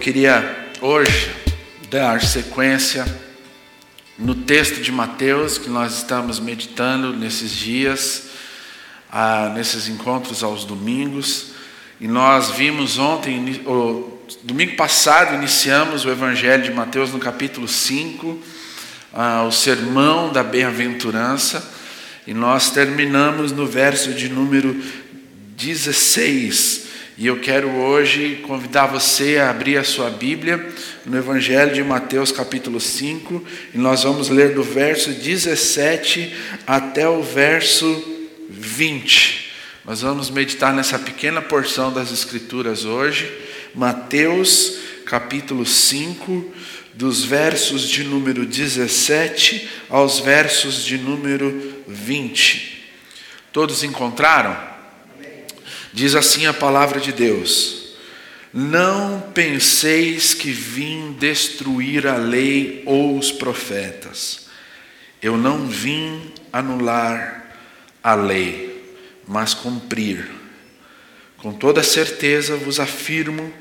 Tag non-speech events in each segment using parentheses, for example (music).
Queria hoje dar sequência no texto de Mateus que nós estamos meditando nesses dias, ah, nesses encontros aos domingos. E nós vimos ontem, o domingo passado, iniciamos o Evangelho de Mateus no capítulo 5, ah, o sermão da bem-aventurança, e nós terminamos no verso de número 16. E eu quero hoje convidar você a abrir a sua Bíblia no Evangelho de Mateus, capítulo 5, e nós vamos ler do verso 17 até o verso 20. Nós vamos meditar nessa pequena porção das Escrituras hoje, Mateus, capítulo 5, dos versos de número 17 aos versos de número 20. Todos encontraram? Diz assim a palavra de Deus: Não penseis que vim destruir a lei ou os profetas. Eu não vim anular a lei, mas cumprir. Com toda certeza vos afirmo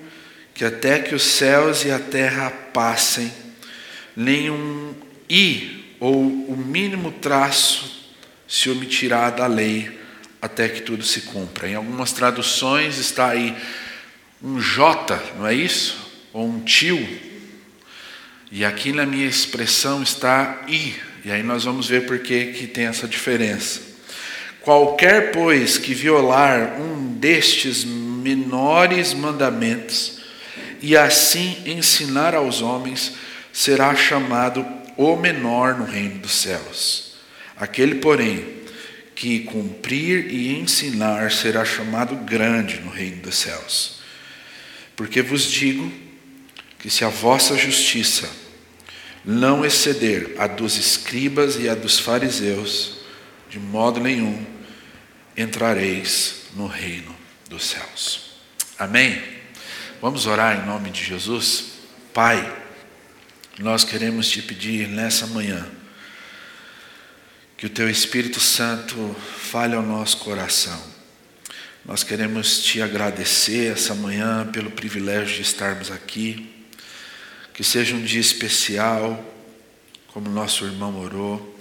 que até que os céus e a terra passem, nenhum i ou o mínimo traço se omitirá da lei até que tudo se cumpra. Em algumas traduções está aí um J, não é isso? Ou um tio. E aqui na minha expressão está I. E aí nós vamos ver por que, que tem essa diferença. Qualquer, pois, que violar um destes menores mandamentos e assim ensinar aos homens, será chamado o menor no reino dos céus. Aquele, porém, que cumprir e ensinar será chamado grande no reino dos céus. Porque vos digo que se a vossa justiça não exceder a dos escribas e a dos fariseus, de modo nenhum entrareis no reino dos céus. Amém? Vamos orar em nome de Jesus? Pai, nós queremos te pedir nessa manhã que o Teu Espírito Santo fale ao nosso coração. Nós queremos te agradecer essa manhã pelo privilégio de estarmos aqui. Que seja um dia especial, como nosso irmão orou,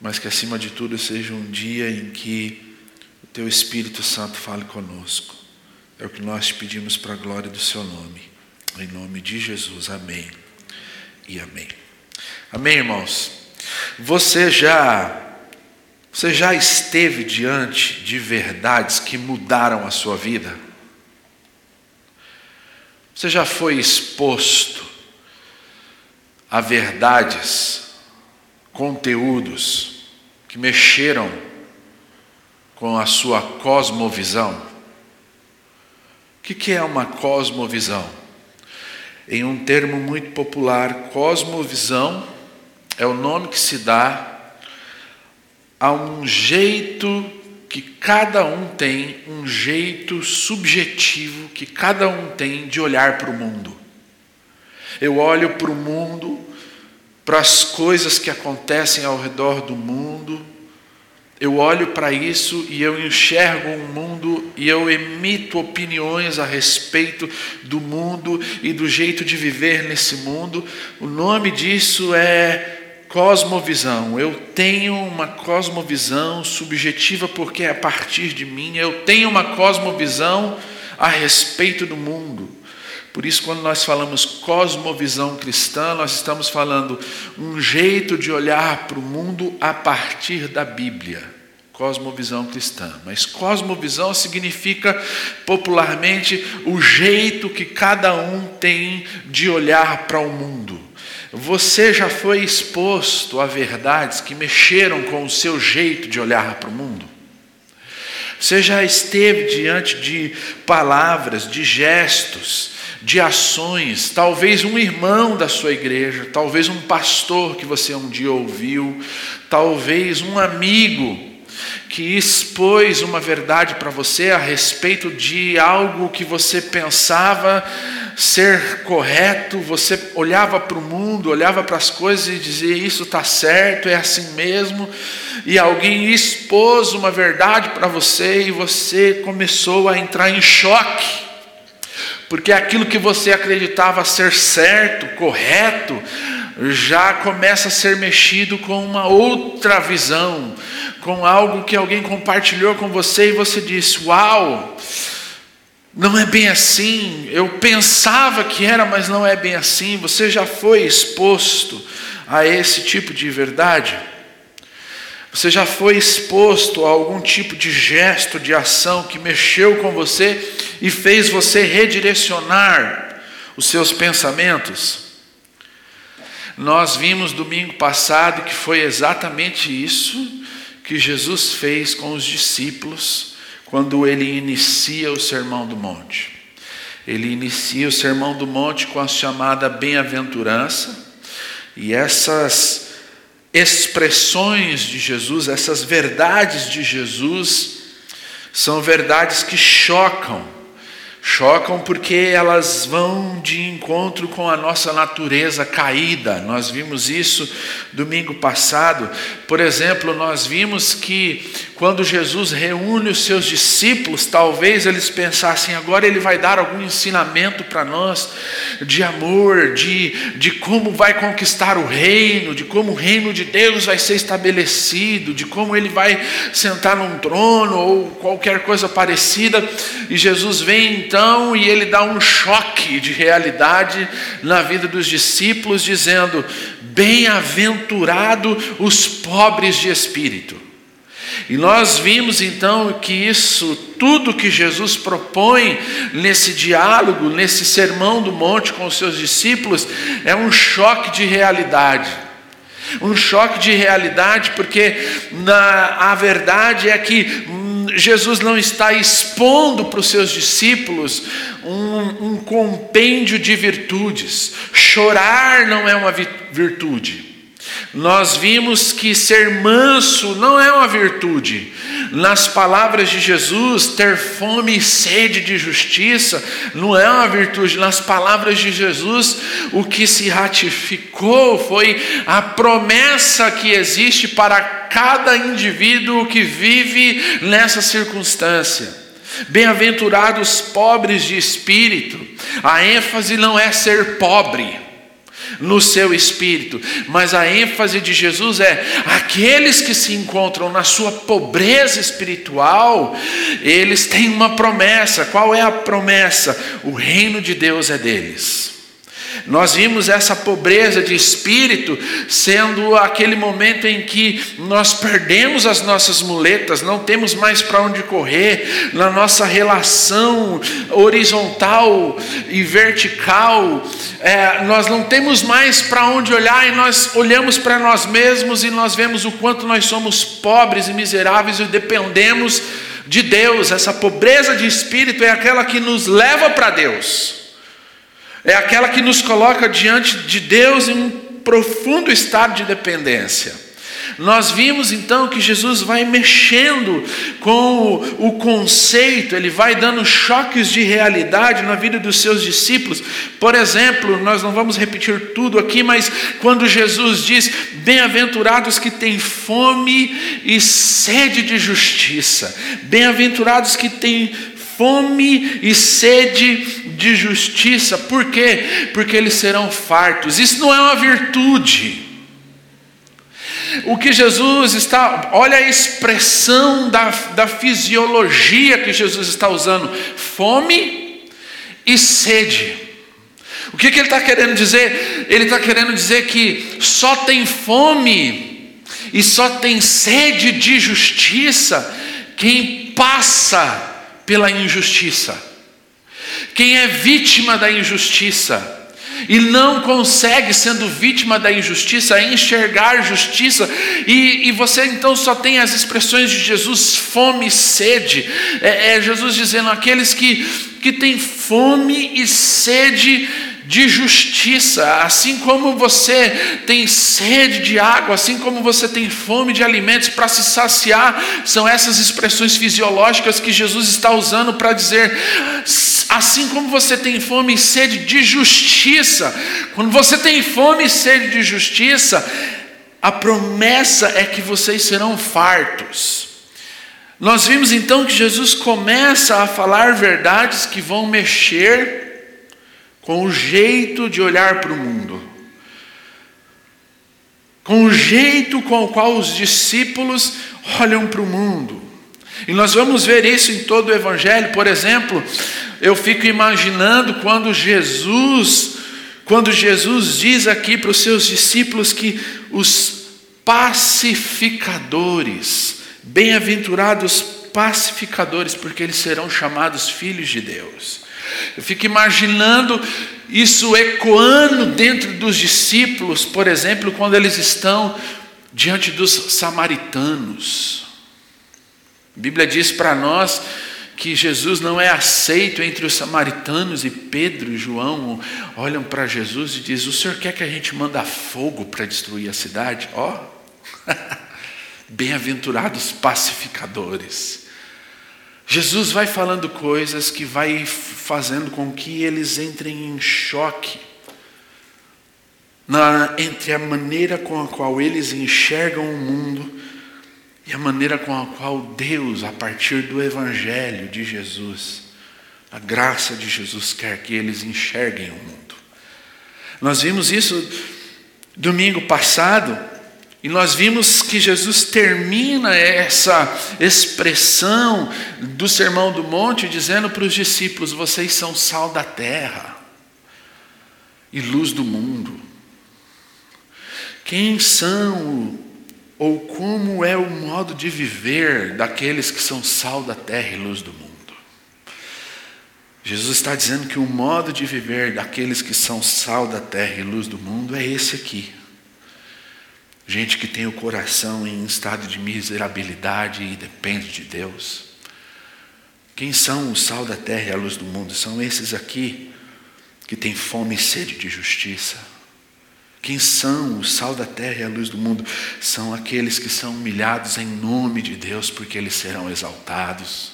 mas que acima de tudo seja um dia em que o Teu Espírito Santo fale conosco. É o que nós te pedimos para a glória do Seu nome. Em nome de Jesus, amém e amém. Amém, irmãos? Você já você já esteve diante de verdades que mudaram a sua vida? Você já foi exposto a verdades, conteúdos que mexeram com a sua cosmovisão? O que é uma cosmovisão? Em um termo muito popular, cosmovisão é o nome que se dá a um jeito que cada um tem, um jeito subjetivo que cada um tem de olhar para o mundo. Eu olho para o mundo, para as coisas que acontecem ao redor do mundo, eu olho para isso e eu enxergo um mundo e eu emito opiniões a respeito do mundo e do jeito de viver nesse mundo. O nome disso é cosmovisão. Eu tenho uma cosmovisão subjetiva porque é a partir de mim eu tenho uma cosmovisão a respeito do mundo. Por isso, quando nós falamos cosmovisão cristã, nós estamos falando um jeito de olhar para o mundo a partir da Bíblia. Cosmovisão cristã. Mas cosmovisão significa popularmente o jeito que cada um tem de olhar para o mundo. Você já foi exposto a verdades que mexeram com o seu jeito de olhar para o mundo? Você já esteve diante de palavras, de gestos, de ações, talvez um irmão da sua igreja, talvez um pastor que você um dia ouviu, talvez um amigo que expôs uma verdade para você a respeito de algo que você pensava ser correto, você olhava para o mundo, olhava para as coisas e dizia: Isso está certo, é assim mesmo, e alguém expôs uma verdade para você e você começou a entrar em choque, porque aquilo que você acreditava ser certo, correto, já começa a ser mexido com uma outra visão, com algo que alguém compartilhou com você e você disse: Uau, não é bem assim. Eu pensava que era, mas não é bem assim. Você já foi exposto a esse tipo de verdade? Você já foi exposto a algum tipo de gesto, de ação que mexeu com você e fez você redirecionar os seus pensamentos? Nós vimos domingo passado que foi exatamente isso que Jesus fez com os discípulos quando ele inicia o Sermão do Monte. Ele inicia o Sermão do Monte com a chamada bem-aventurança, e essas expressões de Jesus, essas verdades de Jesus, são verdades que chocam Chocam porque elas vão de encontro com a nossa natureza caída. Nós vimos isso domingo passado. Por exemplo, nós vimos que quando Jesus reúne os seus discípulos, talvez eles pensassem, agora ele vai dar algum ensinamento para nós de amor, de, de como vai conquistar o reino, de como o reino de Deus vai ser estabelecido, de como ele vai sentar num trono ou qualquer coisa parecida. E Jesus vem então e ele dá um choque de realidade na vida dos discípulos, dizendo: Bem-aventurado os pobres de espírito. E nós vimos então que isso, tudo que Jesus propõe nesse diálogo, nesse sermão do monte com os seus discípulos, é um choque de realidade. Um choque de realidade, porque na, a verdade é que Jesus não está expondo para os seus discípulos um, um compêndio de virtudes. Chorar não é uma virtude. Nós vimos que ser manso não é uma virtude. Nas palavras de Jesus, ter fome e sede de justiça não é uma virtude. Nas palavras de Jesus, o que se ratificou foi a promessa que existe para cada indivíduo que vive nessa circunstância. Bem-aventurados pobres de espírito. A ênfase não é ser pobre no seu espírito, mas a ênfase de Jesus é aqueles que se encontram na sua pobreza espiritual, eles têm uma promessa. Qual é a promessa? O reino de Deus é deles. Nós vimos essa pobreza de espírito sendo aquele momento em que nós perdemos as nossas muletas, não temos mais para onde correr, na nossa relação horizontal e vertical, é, nós não temos mais para onde olhar e nós olhamos para nós mesmos e nós vemos o quanto nós somos pobres e miseráveis e dependemos de Deus. Essa pobreza de espírito é aquela que nos leva para Deus é aquela que nos coloca diante de Deus em um profundo estado de dependência. Nós vimos então que Jesus vai mexendo com o, conceito, ele vai dando choques de realidade na vida dos seus discípulos. Por exemplo, nós não vamos repetir tudo aqui, mas quando Jesus diz: Bem-aventurados que têm fome e sede de justiça, bem-aventurados que têm fome e sede de justiça. Por quê? Porque eles serão fartos. Isso não é uma virtude. O que Jesus está, olha a expressão da, da fisiologia que Jesus está usando: fome e sede. O que, que ele está querendo dizer? Ele está querendo dizer que só tem fome e só tem sede de justiça quem passa pela injustiça. Quem é vítima da injustiça e não consegue, sendo vítima da injustiça, enxergar justiça, e, e você então só tem as expressões de Jesus, fome e sede, é, é Jesus dizendo: aqueles que, que têm fome e sede de justiça, assim como você tem sede de água, assim como você tem fome de alimentos para se saciar, são essas expressões fisiológicas que Jesus está usando para dizer, assim como você tem fome e sede de justiça, quando você tem fome e sede de justiça, a promessa é que vocês serão fartos. Nós vimos então que Jesus começa a falar verdades que vão mexer com o jeito de olhar para o mundo, com o jeito com o qual os discípulos olham para o mundo. E nós vamos ver isso em todo o Evangelho. Por exemplo, eu fico imaginando quando Jesus, quando Jesus diz aqui para os seus discípulos que os pacificadores, bem-aventurados pacificadores, porque eles serão chamados filhos de Deus. Eu fico imaginando isso ecoando dentro dos discípulos, por exemplo, quando eles estão diante dos samaritanos. A Bíblia diz para nós que Jesus não é aceito entre os samaritanos e Pedro e João olham para Jesus e diz: "O Senhor quer que a gente manda fogo para destruir a cidade?" Ó. Oh. (laughs) Bem-aventurados pacificadores. Jesus vai falando coisas que vai fazendo com que eles entrem em choque na, entre a maneira com a qual eles enxergam o mundo e a maneira com a qual Deus, a partir do Evangelho de Jesus, a graça de Jesus quer que eles enxerguem o mundo. Nós vimos isso domingo passado e nós vimos que Jesus termina essa expressão do Sermão do Monte dizendo para os discípulos: vocês são sal da terra e luz do mundo. Quem são ou como é o modo de viver daqueles que são sal da terra e luz do mundo? Jesus está dizendo que o modo de viver daqueles que são sal da terra e luz do mundo é esse aqui gente que tem o coração em estado de miserabilidade e depende de Deus. Quem são o sal da terra e a luz do mundo? São esses aqui que têm fome e sede de justiça. Quem são o sal da terra e a luz do mundo? São aqueles que são humilhados em nome de Deus, porque eles serão exaltados.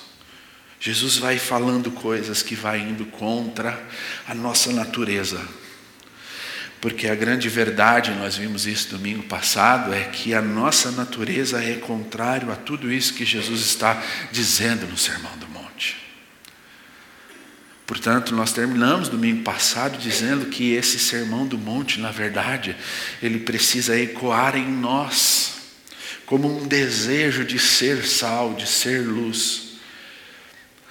Jesus vai falando coisas que vai indo contra a nossa natureza porque a grande verdade, nós vimos isso domingo passado, é que a nossa natureza é contrário a tudo isso que Jesus está dizendo no Sermão do Monte. Portanto, nós terminamos domingo passado dizendo que esse Sermão do Monte, na verdade, ele precisa ecoar em nós, como um desejo de ser sal, de ser luz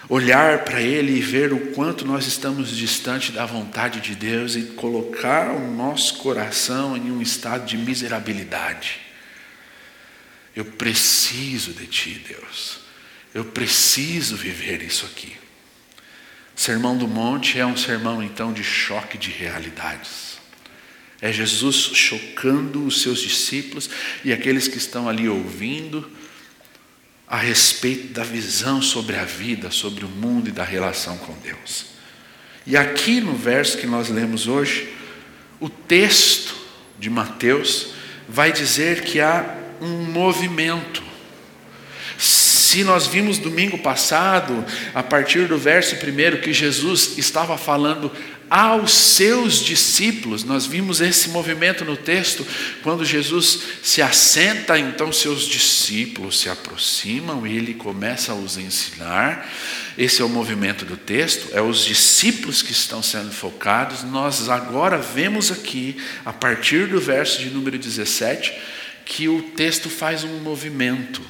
olhar para Ele e ver o quanto nós estamos distante da vontade de Deus e colocar o nosso coração em um estado de miserabilidade. Eu preciso de Ti, Deus. Eu preciso viver isso aqui. Sermão do Monte é um sermão então de choque de realidades. É Jesus chocando os seus discípulos e aqueles que estão ali ouvindo a respeito da visão sobre a vida, sobre o mundo e da relação com Deus. E aqui no verso que nós lemos hoje, o texto de Mateus vai dizer que há um movimento. Se nós vimos domingo passado, a partir do verso primeiro, que Jesus estava falando aos seus discípulos. Nós vimos esse movimento no texto, quando Jesus se assenta, então seus discípulos se aproximam e ele começa a os ensinar. Esse é o movimento do texto, é os discípulos que estão sendo focados. Nós agora vemos aqui, a partir do verso de número 17, que o texto faz um movimento.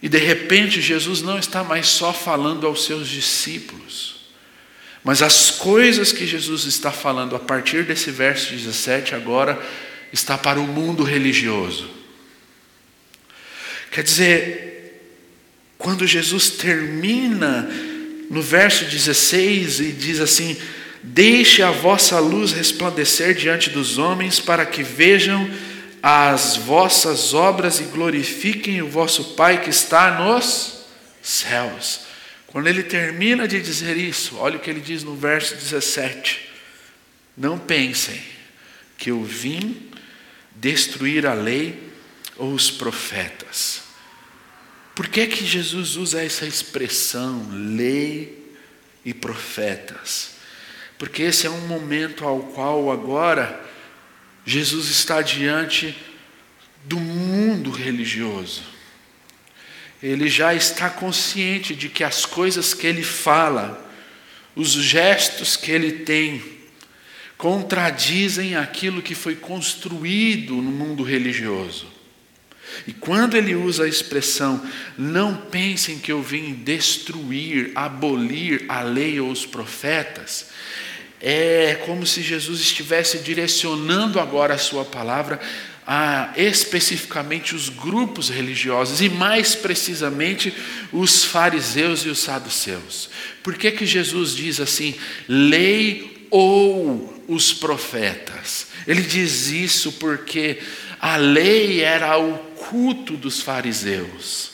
E de repente Jesus não está mais só falando aos seus discípulos. Mas as coisas que Jesus está falando a partir desse verso 17 agora está para o mundo religioso. Quer dizer, quando Jesus termina no verso 16 e diz assim: Deixe a vossa luz resplandecer diante dos homens, para que vejam as vossas obras e glorifiquem o vosso Pai que está nos céus. Quando ele termina de dizer isso, olha o que ele diz no verso 17: Não pensem que eu vim destruir a lei ou os profetas. Por que, que Jesus usa essa expressão, lei e profetas? Porque esse é um momento ao qual agora Jesus está diante do mundo religioso ele já está consciente de que as coisas que ele fala os gestos que ele tem, contradizem aquilo que foi construído no mundo religioso. E quando ele usa a expressão, não pensem que eu vim destruir, abolir a lei ou os profetas, é como se Jesus estivesse direcionando agora a sua palavra a especificamente os grupos religiosos e mais precisamente os fariseus e os saduceus. Por que que Jesus diz assim, lei ou os profetas? Ele diz isso porque a lei era o culto dos fariseus.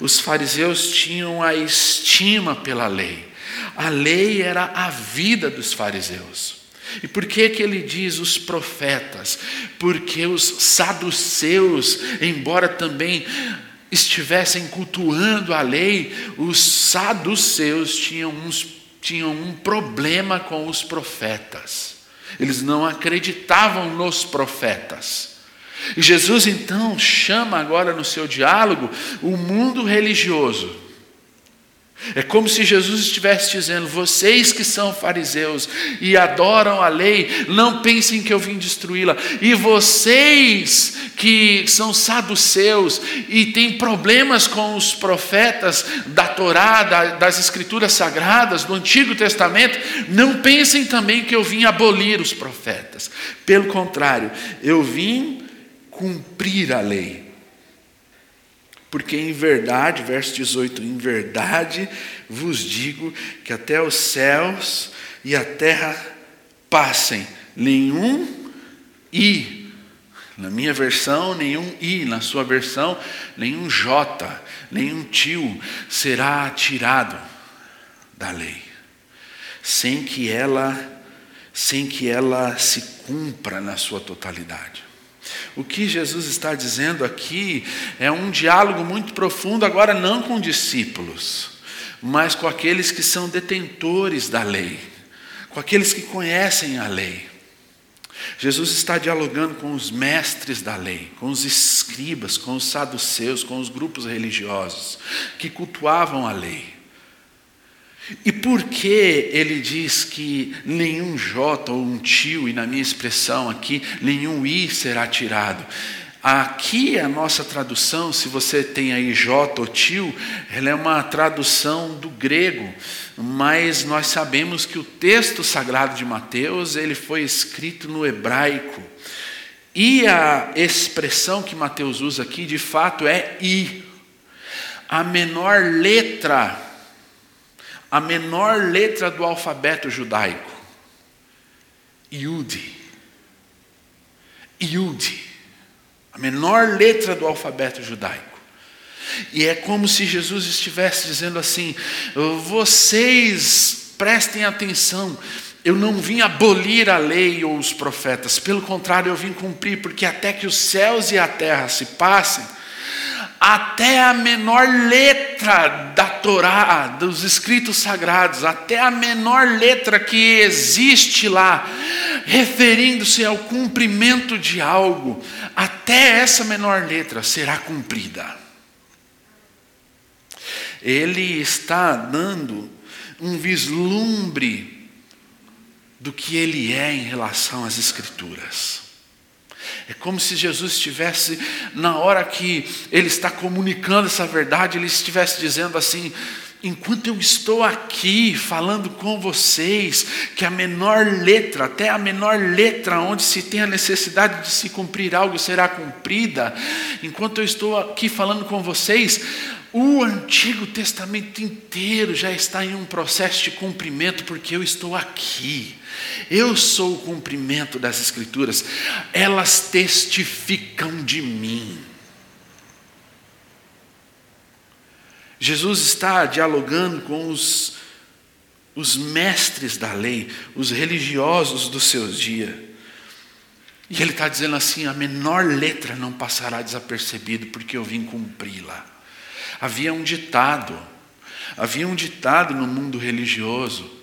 Os fariseus tinham a estima pela lei. A lei era a vida dos fariseus. E por que que ele diz os profetas? Porque os saduceus, embora também estivessem cultuando a lei, os saduceus tinham, uns, tinham um problema com os profetas. Eles não acreditavam nos profetas. E Jesus então chama agora no seu diálogo o mundo religioso é como se Jesus estivesse dizendo: vocês que são fariseus e adoram a lei, não pensem que eu vim destruí-la. E vocês que são saduceus e têm problemas com os profetas da Torá, das Escrituras Sagradas, do Antigo Testamento, não pensem também que eu vim abolir os profetas. Pelo contrário, eu vim cumprir a lei. Porque em verdade, verso 18, em verdade vos digo que até os céus e a terra passem, nenhum i, na minha versão, nenhum i, na sua versão, nenhum j, nenhum tio será tirado da lei, sem que ela sem que ela se cumpra na sua totalidade. O que Jesus está dizendo aqui é um diálogo muito profundo, agora não com discípulos, mas com aqueles que são detentores da lei, com aqueles que conhecem a lei. Jesus está dialogando com os mestres da lei, com os escribas, com os saduceus, com os grupos religiosos que cultuavam a lei. E por que ele diz que nenhum J ou um tio, e na minha expressão aqui, nenhum I será tirado? Aqui a nossa tradução, se você tem aí J ou tio, ela é uma tradução do grego, mas nós sabemos que o texto sagrado de Mateus, ele foi escrito no hebraico. E a expressão que Mateus usa aqui, de fato, é I. A menor letra a menor letra do alfabeto judaico. Yud. Yud. A menor letra do alfabeto judaico. E é como se Jesus estivesse dizendo assim: vocês prestem atenção, eu não vim abolir a lei ou os profetas, pelo contrário, eu vim cumprir, porque até que os céus e a terra se passem, até a menor letra da Torá, dos escritos sagrados, até a menor letra que existe lá, referindo-se ao cumprimento de algo, até essa menor letra será cumprida. Ele está dando um vislumbre do que ele é em relação às Escrituras. É como se Jesus estivesse, na hora que Ele está comunicando essa verdade, Ele estivesse dizendo assim: enquanto eu estou aqui falando com vocês, que a menor letra, até a menor letra onde se tem a necessidade de se cumprir algo será cumprida, enquanto eu estou aqui falando com vocês, o Antigo Testamento inteiro já está em um processo de cumprimento, porque eu estou aqui. Eu sou o cumprimento das Escrituras, elas testificam de mim. Jesus está dialogando com os, os mestres da lei, os religiosos do seu dia. E ele está dizendo assim: a menor letra não passará desapercebido, porque eu vim cumpri-la. Havia um ditado, havia um ditado no mundo religioso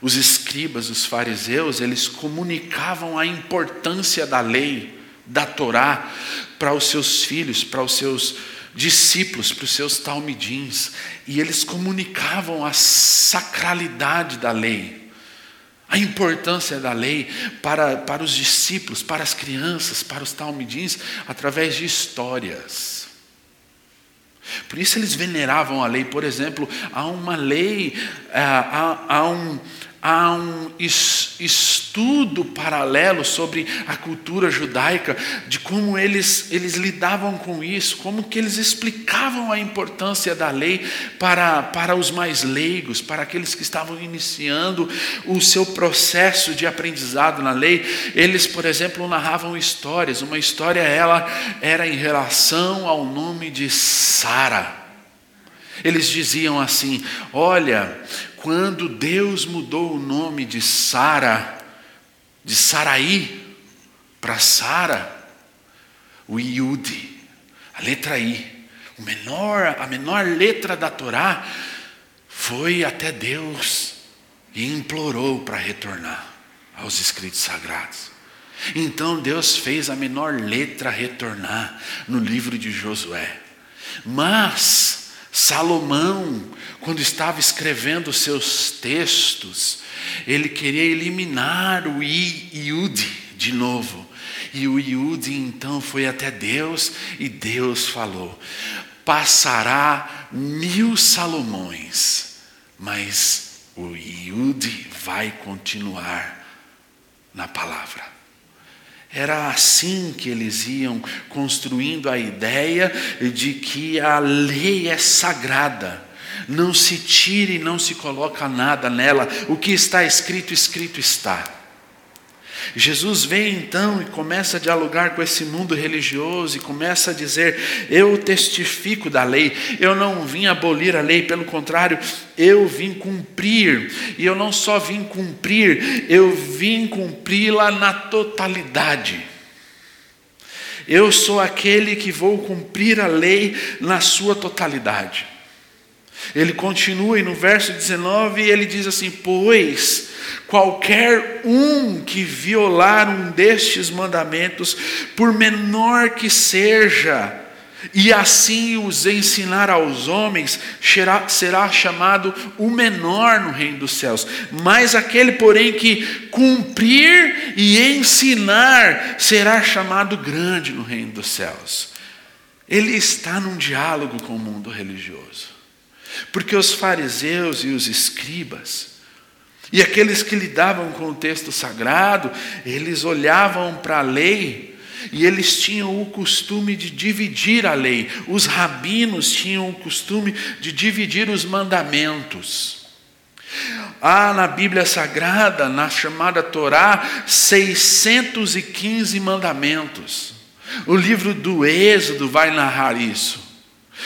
os escribas, os fariseus, eles comunicavam a importância da lei, da Torá, para os seus filhos, para os seus discípulos, para os seus talmidins, e eles comunicavam a sacralidade da lei, a importância da lei para, para os discípulos, para as crianças, para os talmidins, através de histórias. Por isso eles veneravam a lei. Por exemplo, há uma lei, eh, há, há um, há um estudo paralelo sobre a cultura judaica, de como eles, eles lidavam com isso, como que eles explicavam a importância da lei para, para os mais leigos, para aqueles que estavam iniciando o seu processo de aprendizado na lei. Eles, por exemplo, narravam histórias. Uma história ela era em relação ao nome de Sara. Eles diziam assim: Olha, quando Deus mudou o nome de Sara, de Saraí, para Sara, o Iude, a letra I, o menor, a menor letra da Torá, foi até Deus e implorou para retornar aos escritos sagrados. Então Deus fez a menor letra retornar no livro de Josué. Mas Salomão, quando estava escrevendo seus textos, ele queria eliminar o I e Ud de novo. E o Iude então foi até Deus e Deus falou: passará mil Salomões, mas o Iude vai continuar na palavra. Era assim que eles iam construindo a ideia de que a lei é sagrada. Não se tire, não se coloca nada nela. O que está escrito, escrito está. Jesus vem então e começa a dialogar com esse mundo religioso e começa a dizer: Eu testifico da lei, eu não vim abolir a lei, pelo contrário, eu vim cumprir. E eu não só vim cumprir, eu vim cumpri-la na totalidade. Eu sou aquele que vou cumprir a lei na sua totalidade. Ele continua e no verso 19 ele diz assim: Pois qualquer um que violar um destes mandamentos, por menor que seja, e assim os ensinar aos homens, será, será chamado o menor no reino dos céus. Mas aquele, porém, que cumprir e ensinar, será chamado grande no reino dos céus. Ele está num diálogo com o mundo religioso. Porque os fariseus e os escribas, e aqueles que lidavam com o texto sagrado, eles olhavam para a lei e eles tinham o costume de dividir a lei. Os rabinos tinham o costume de dividir os mandamentos. Há na Bíblia Sagrada, na chamada Torá, 615 mandamentos. O livro do Êxodo vai narrar isso.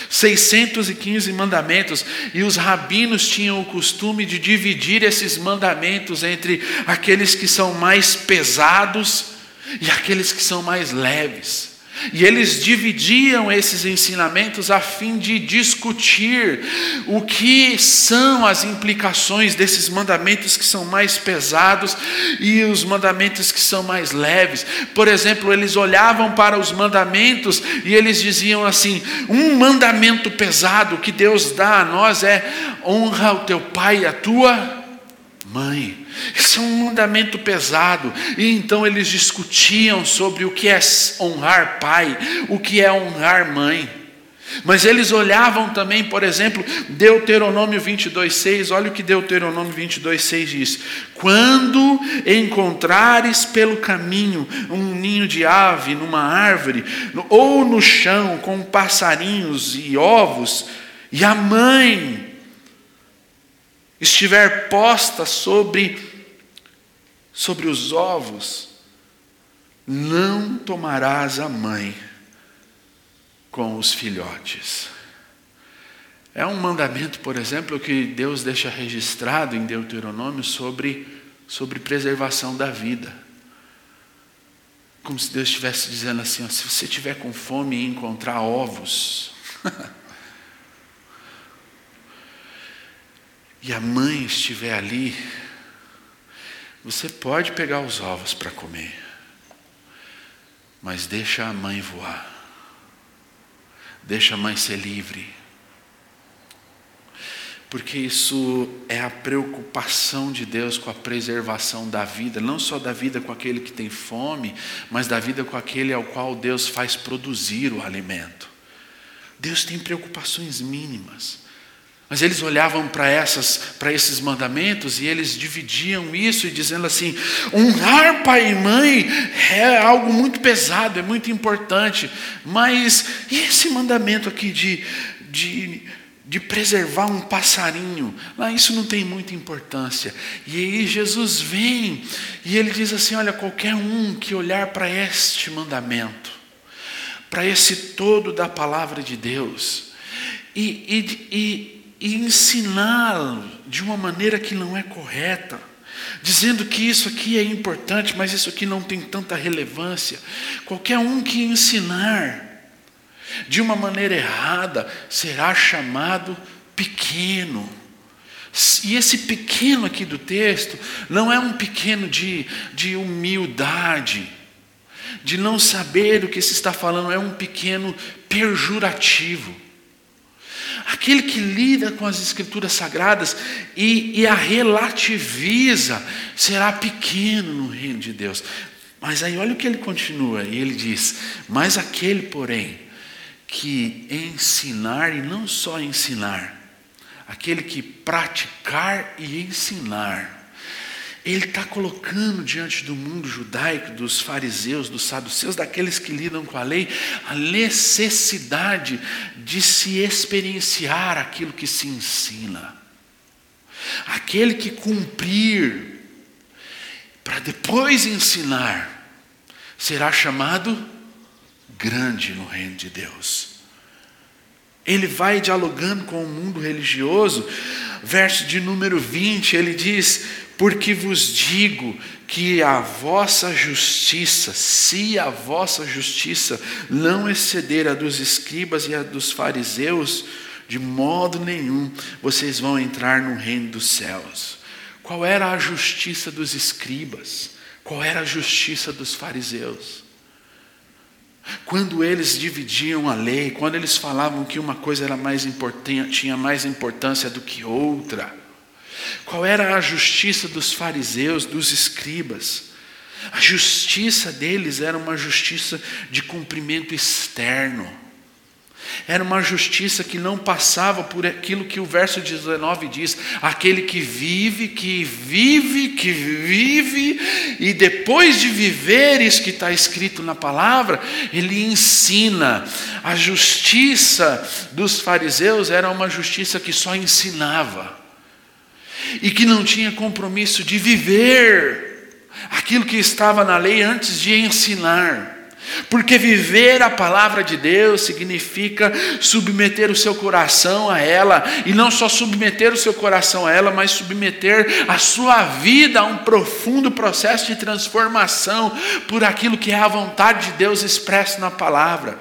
615 mandamentos, e os rabinos tinham o costume de dividir esses mandamentos entre aqueles que são mais pesados e aqueles que são mais leves. E eles dividiam esses ensinamentos a fim de discutir o que são as implicações desses mandamentos que são mais pesados e os mandamentos que são mais leves. Por exemplo, eles olhavam para os mandamentos e eles diziam assim: um mandamento pesado que Deus dá a nós é honra o teu pai e a tua mãe. Isso é um mandamento pesado. E então eles discutiam sobre o que é honrar pai, o que é honrar mãe. Mas eles olhavam também, por exemplo, Deuteronômio 22,6, olha o que Deuteronômio 22,6 diz: Quando encontrares pelo caminho um ninho de ave numa árvore, ou no chão com passarinhos e ovos, e a mãe estiver posta sobre sobre os ovos, não tomarás a mãe com os filhotes. É um mandamento, por exemplo, que Deus deixa registrado em Deuteronômio sobre, sobre preservação da vida. Como se Deus estivesse dizendo assim: ó, se você tiver com fome e encontrar ovos, (laughs) e a mãe estiver ali, você pode pegar os ovos para comer, mas deixa a mãe voar. deixa a mãe ser livre. Porque isso é a preocupação de Deus com a preservação da vida, não só da vida com aquele que tem fome, mas da vida com aquele ao qual Deus faz produzir o alimento. Deus tem preocupações mínimas. Mas eles olhavam para essas, para esses mandamentos e eles dividiam isso e dizendo assim: honrar pai e mãe é algo muito pesado, é muito importante. Mas e esse mandamento aqui de, de, de preservar um passarinho? Ah, isso não tem muita importância. E aí Jesus vem e ele diz assim: olha, qualquer um que olhar para este mandamento, para esse todo da palavra de Deus, e, e, e e ensiná-lo de uma maneira que não é correta, dizendo que isso aqui é importante, mas isso aqui não tem tanta relevância. Qualquer um que ensinar de uma maneira errada será chamado pequeno. E esse pequeno aqui do texto não é um pequeno de, de humildade, de não saber o que se está falando, é um pequeno pejorativo aquele que lida com as escrituras sagradas e, e a relativiza, será pequeno no reino de Deus. Mas aí olha o que ele continua, e ele diz: Mas aquele, porém, que ensinar, e não só ensinar, aquele que praticar e ensinar, ele está colocando diante do mundo judaico, dos fariseus, dos saduceus, daqueles que lidam com a lei, a necessidade de se experienciar aquilo que se ensina. Aquele que cumprir, para depois ensinar, será chamado grande no reino de Deus. Ele vai dialogando com o mundo religioso, verso de número 20, ele diz: porque vos digo que a vossa justiça, se a vossa justiça não exceder a dos escribas e a dos fariseus, de modo nenhum vocês vão entrar no reino dos céus. Qual era a justiça dos escribas? Qual era a justiça dos fariseus? Quando eles dividiam a lei, quando eles falavam que uma coisa era mais importante, tinha mais importância do que outra, qual era a justiça dos fariseus, dos escribas? A justiça deles era uma justiça de cumprimento externo. Era uma justiça que não passava por aquilo que o verso 19 diz: aquele que vive, que vive, que vive, e depois de viver isso que está escrito na palavra, ele ensina. A justiça dos fariseus era uma justiça que só ensinava e que não tinha compromisso de viver aquilo que estava na lei antes de ensinar. Porque viver a palavra de Deus significa submeter o seu coração a ela, e não só submeter o seu coração a ela, mas submeter a sua vida a um profundo processo de transformação por aquilo que é a vontade de Deus expresso na palavra.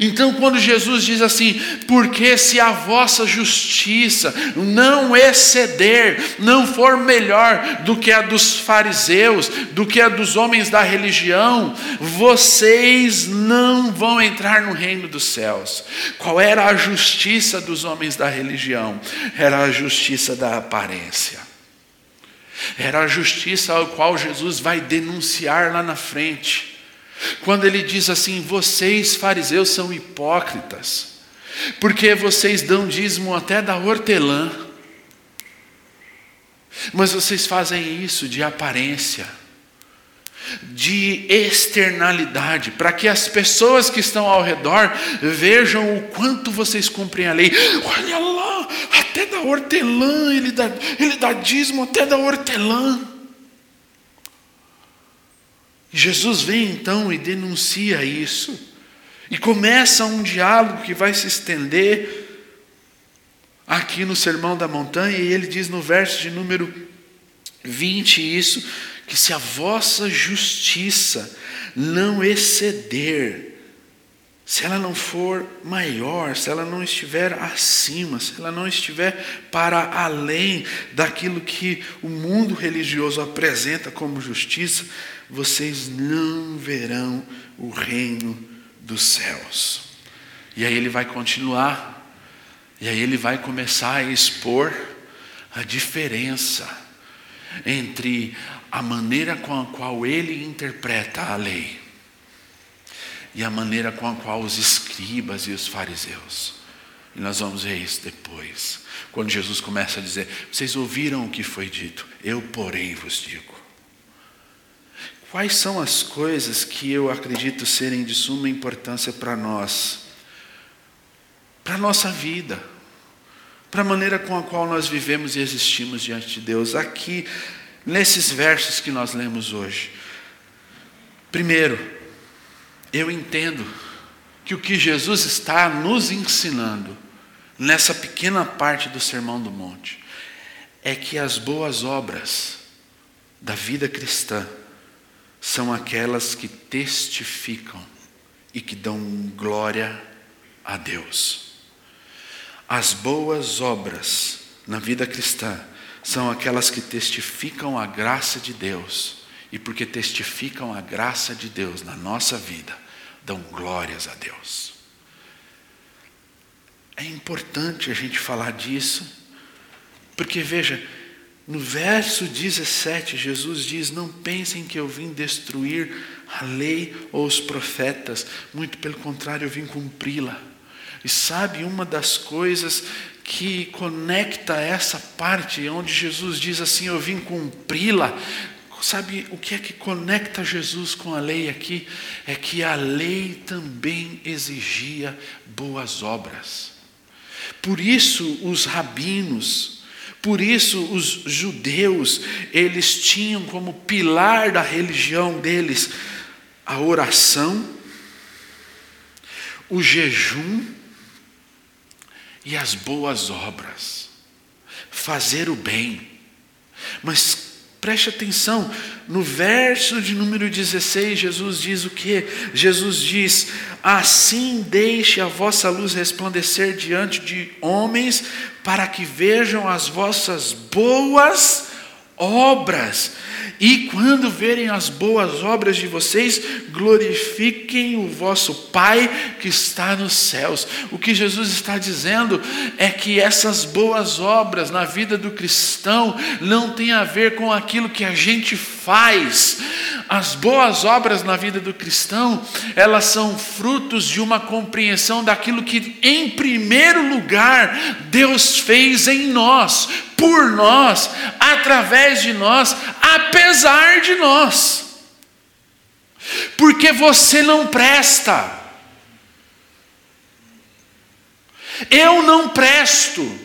Então, quando Jesus diz assim, porque se a vossa justiça não exceder, não for melhor do que a dos fariseus, do que a dos homens da religião, vocês não vão entrar no reino dos céus. Qual era a justiça dos homens da religião? Era a justiça da aparência. Era a justiça ao qual Jesus vai denunciar lá na frente. Quando ele diz assim: vocês fariseus são hipócritas, porque vocês dão dízimo até da hortelã, mas vocês fazem isso de aparência, de externalidade, para que as pessoas que estão ao redor vejam o quanto vocês cumprem a lei. Olha lá, até da hortelã, ele dá, ele dá dízimo até da hortelã. Jesus vem então e denuncia isso, e começa um diálogo que vai se estender aqui no Sermão da Montanha, e ele diz no verso de número 20 isso, que se a vossa justiça não exceder, se ela não for maior, se ela não estiver acima, se ela não estiver para além daquilo que o mundo religioso apresenta como justiça, vocês não verão o reino dos céus. E aí ele vai continuar. E aí ele vai começar a expor a diferença entre a maneira com a qual ele interpreta a lei e a maneira com a qual os escribas e os fariseus. E nós vamos ver isso depois. Quando Jesus começa a dizer: Vocês ouviram o que foi dito, eu, porém, vos digo. Quais são as coisas que eu acredito serem de suma importância para nós, para a nossa vida, para a maneira com a qual nós vivemos e existimos diante de Deus? Aqui, nesses versos que nós lemos hoje. Primeiro, eu entendo que o que Jesus está nos ensinando nessa pequena parte do Sermão do Monte é que as boas obras da vida cristã são aquelas que testificam e que dão glória a Deus. As boas obras na vida cristã são aquelas que testificam a graça de Deus, e porque testificam a graça de Deus na nossa vida, dão glórias a Deus. É importante a gente falar disso, porque veja, no verso 17, Jesus diz: Não pensem que eu vim destruir a lei ou os profetas, muito pelo contrário, eu vim cumpri-la. E sabe uma das coisas que conecta essa parte onde Jesus diz assim: Eu vim cumpri-la. Sabe o que é que conecta Jesus com a lei aqui? É que a lei também exigia boas obras. Por isso, os rabinos, por isso, os judeus, eles tinham como pilar da religião deles a oração, o jejum e as boas obras, fazer o bem. Mas preste atenção, no verso de número 16, Jesus diz o que? Jesus diz: Assim deixe a vossa luz resplandecer diante de homens, para que vejam as vossas boas obras e quando verem as boas obras de vocês, glorifiquem o vosso Pai que está nos céus. O que Jesus está dizendo é que essas boas obras na vida do cristão não tem a ver com aquilo que a gente faz. As boas obras na vida do cristão, elas são frutos de uma compreensão daquilo que, em primeiro lugar, Deus fez em nós por nós, através de nós, apesar de nós. Porque você não presta. Eu não presto.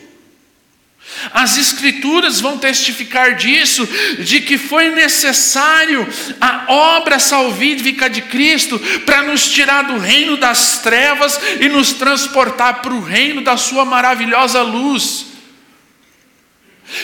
As Escrituras vão testificar disso, de que foi necessário a obra salvífica de Cristo para nos tirar do reino das trevas e nos transportar para o reino da Sua maravilhosa luz.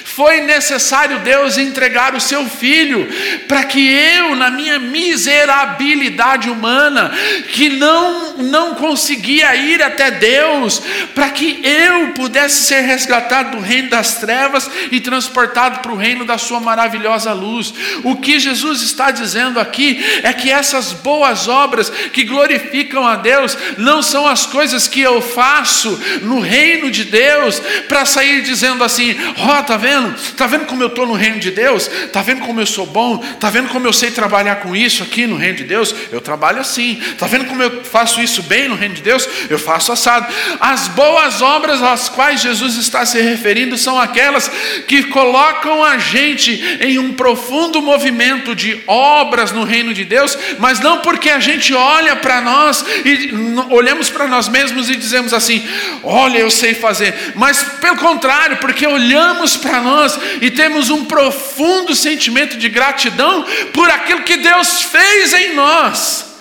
Foi necessário Deus entregar o seu filho para que eu, na minha miserabilidade humana, que não não conseguia ir até Deus, para que eu pudesse ser resgatado do reino das trevas e transportado para o reino da sua maravilhosa luz. O que Jesus está dizendo aqui é que essas boas obras que glorificam a Deus não são as coisas que eu faço no reino de Deus para sair dizendo assim: "Ó, oh, Está vendo? Está vendo como eu estou no reino de Deus? Está vendo como eu sou bom? Está vendo como eu sei trabalhar com isso aqui no reino de Deus? Eu trabalho assim. Está vendo como eu faço isso bem no reino de Deus? Eu faço assado. As boas obras às quais Jesus está se referindo são aquelas que colocam a gente em um profundo movimento de obras no reino de Deus, mas não porque a gente olha para nós e olhamos para nós mesmos e dizemos assim: olha, eu sei fazer, mas pelo contrário, porque olhamos para nós e temos um profundo sentimento de gratidão por aquilo que Deus fez em nós.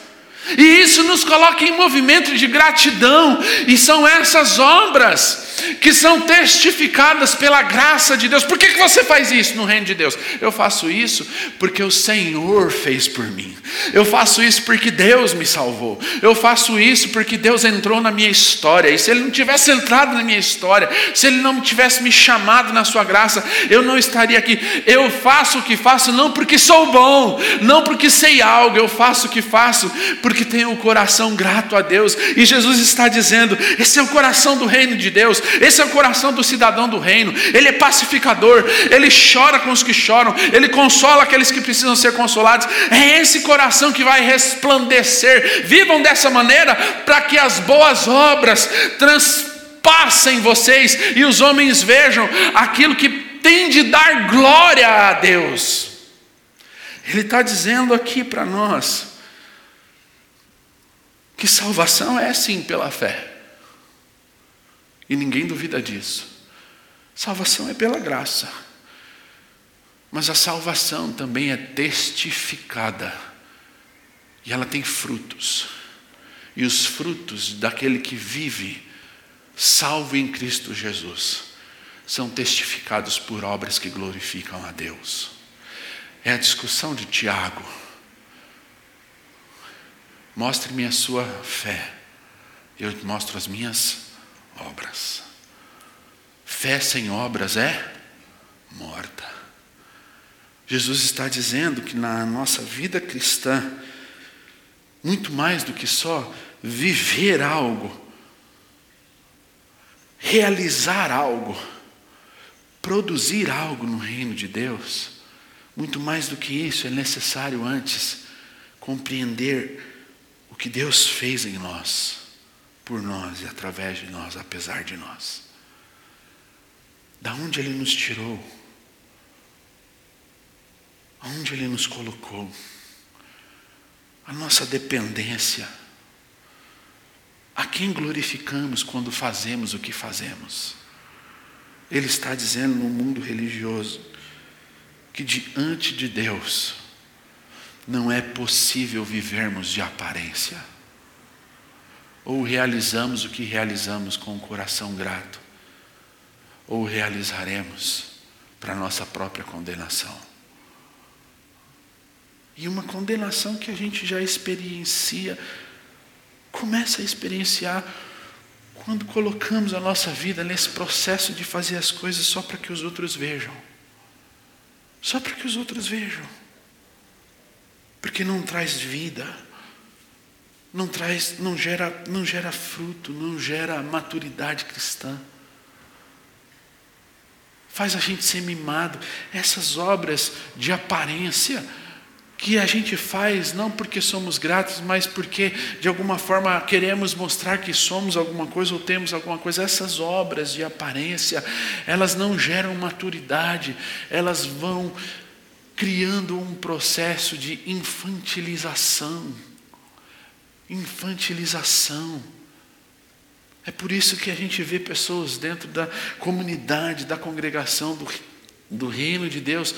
E isso nos coloca em movimento de gratidão, e são essas obras que são testificadas pela graça de Deus. Por que, que você faz isso no reino de Deus? Eu faço isso porque o Senhor fez por mim. Eu faço isso porque Deus me salvou. Eu faço isso porque Deus entrou na minha história. E se Ele não tivesse entrado na minha história, se Ele não tivesse me chamado na Sua graça, eu não estaria aqui. Eu faço o que faço não porque sou bom, não porque sei algo. Eu faço o que faço porque tenho o um coração grato a Deus. E Jesus está dizendo: esse é o coração do reino de Deus. Esse é o coração do cidadão do reino. Ele é pacificador, ele chora com os que choram, ele consola aqueles que precisam ser consolados. É esse coração que vai resplandecer. Vivam dessa maneira para que as boas obras transpassem vocês e os homens vejam aquilo que tem de dar glória a Deus. Ele está dizendo aqui para nós que salvação é sim pela fé. E ninguém duvida disso. Salvação é pela graça. Mas a salvação também é testificada. E ela tem frutos. E os frutos daquele que vive salvo em Cristo Jesus são testificados por obras que glorificam a Deus. É a discussão de Tiago. Mostre-me a sua fé, eu te mostro as minhas obras. Fé sem obras é morta. Jesus está dizendo que na nossa vida cristã, muito mais do que só viver algo, realizar algo, produzir algo no reino de Deus, muito mais do que isso é necessário antes compreender o que Deus fez em nós por nós e através de nós, apesar de nós. Da onde Ele nos tirou, aonde Ele nos colocou, a nossa dependência, a quem glorificamos quando fazemos o que fazemos. Ele está dizendo no mundo religioso que diante de Deus não é possível vivermos de aparência. Ou realizamos o que realizamos com o coração grato, ou realizaremos para nossa própria condenação. E uma condenação que a gente já experiencia, começa a experienciar quando colocamos a nossa vida nesse processo de fazer as coisas só para que os outros vejam. Só para que os outros vejam. Porque não traz vida não traz, não gera, não gera fruto, não gera maturidade cristã. Faz a gente ser mimado. Essas obras de aparência que a gente faz não porque somos gratos, mas porque de alguma forma queremos mostrar que somos alguma coisa ou temos alguma coisa. Essas obras de aparência, elas não geram maturidade, elas vão criando um processo de infantilização infantilização. É por isso que a gente vê pessoas dentro da comunidade, da congregação, do, do reino de Deus,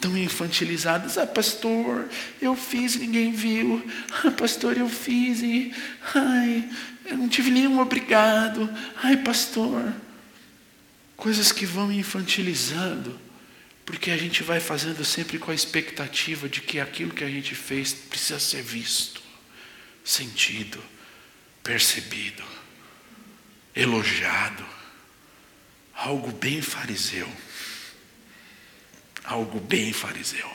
tão infantilizadas. Ah, pastor, eu fiz e ninguém viu. Ah, pastor, eu fiz e. Ai, eu não tive nenhum obrigado. Ai, pastor. Coisas que vão infantilizando, porque a gente vai fazendo sempre com a expectativa de que aquilo que a gente fez precisa ser visto sentido, percebido, elogiado. Algo bem fariseu. Algo bem fariseu.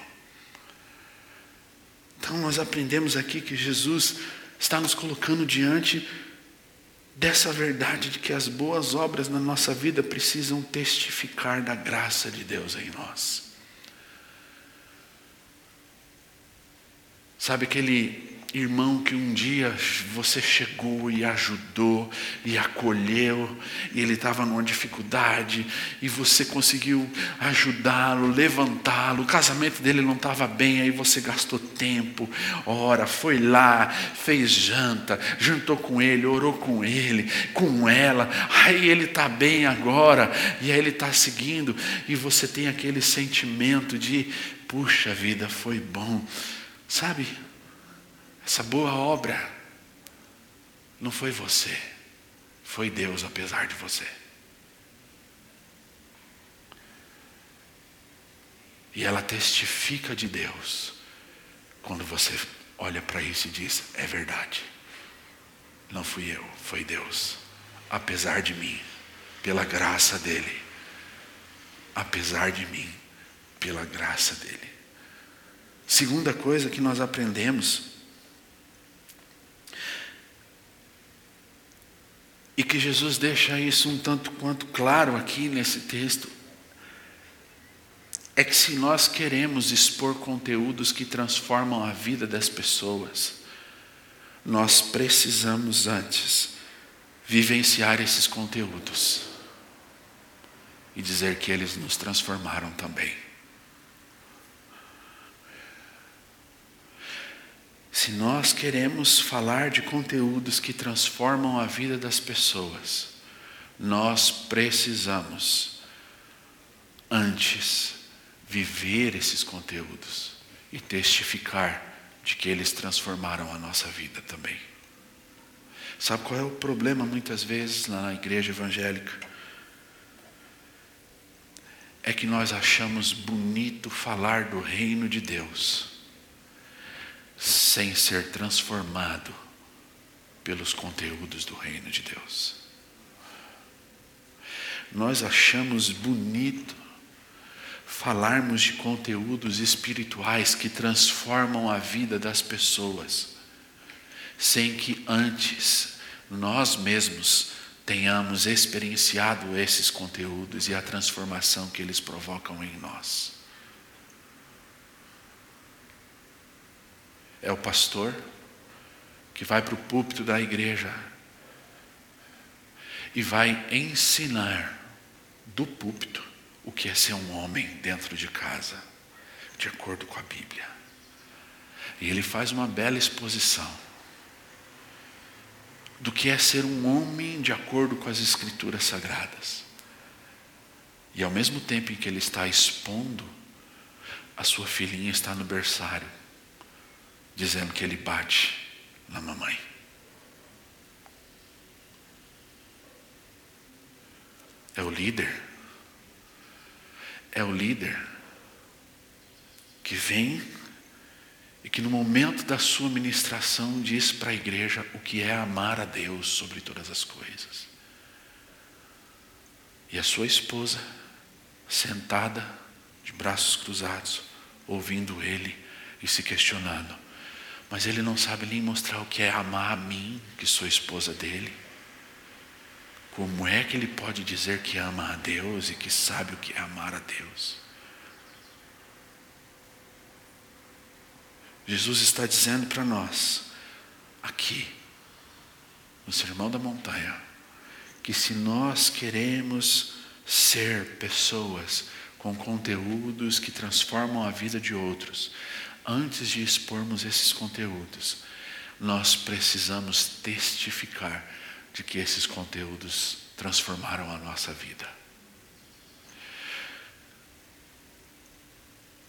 Então nós aprendemos aqui que Jesus está nos colocando diante dessa verdade de que as boas obras na nossa vida precisam testificar da graça de Deus em nós. Sabe aquele irmão que um dia você chegou e ajudou e acolheu, e ele estava numa dificuldade, e você conseguiu ajudá-lo, levantá-lo, o casamento dele não estava bem, aí você gastou tempo, ora, foi lá, fez janta, jantou com ele, orou com ele, com ela, aí ele está bem agora, e aí ele está seguindo, e você tem aquele sentimento de, puxa vida, foi bom, sabe? Essa boa obra não foi você, foi Deus apesar de você. E ela testifica de Deus quando você olha para isso e diz: é verdade. Não fui eu, foi Deus, apesar de mim, pela graça dele. Apesar de mim, pela graça dele. Segunda coisa que nós aprendemos e que Jesus deixa isso um tanto quanto claro aqui nesse texto é que se nós queremos expor conteúdos que transformam a vida das pessoas, nós precisamos antes vivenciar esses conteúdos e dizer que eles nos transformaram também. Se nós queremos falar de conteúdos que transformam a vida das pessoas, nós precisamos antes viver esses conteúdos e testificar de que eles transformaram a nossa vida também. Sabe qual é o problema muitas vezes na igreja evangélica? É que nós achamos bonito falar do reino de Deus sem ser transformado pelos conteúdos do reino de Deus. Nós achamos bonito falarmos de conteúdos espirituais que transformam a vida das pessoas, sem que antes nós mesmos tenhamos experienciado esses conteúdos e a transformação que eles provocam em nós. É o pastor que vai para o púlpito da igreja e vai ensinar do púlpito o que é ser um homem dentro de casa, de acordo com a Bíblia. E ele faz uma bela exposição do que é ser um homem de acordo com as Escrituras Sagradas. E ao mesmo tempo em que ele está expondo, a sua filhinha está no berçário, dizendo que ele bate na mamãe. É o líder é o líder que vem e que no momento da sua ministração diz para a igreja o que é amar a Deus sobre todas as coisas. E a sua esposa, sentada, de braços cruzados, ouvindo ele e se questionando. Mas ele não sabe nem mostrar o que é amar a mim, que sou esposa dele. Como é que ele pode dizer que ama a Deus e que sabe o que é amar a Deus? Jesus está dizendo para nós, aqui, no Sermão da Montanha, que se nós queremos ser pessoas com conteúdos que transformam a vida de outros, antes de expormos esses conteúdos, nós precisamos testificar de que esses conteúdos transformaram a nossa vida.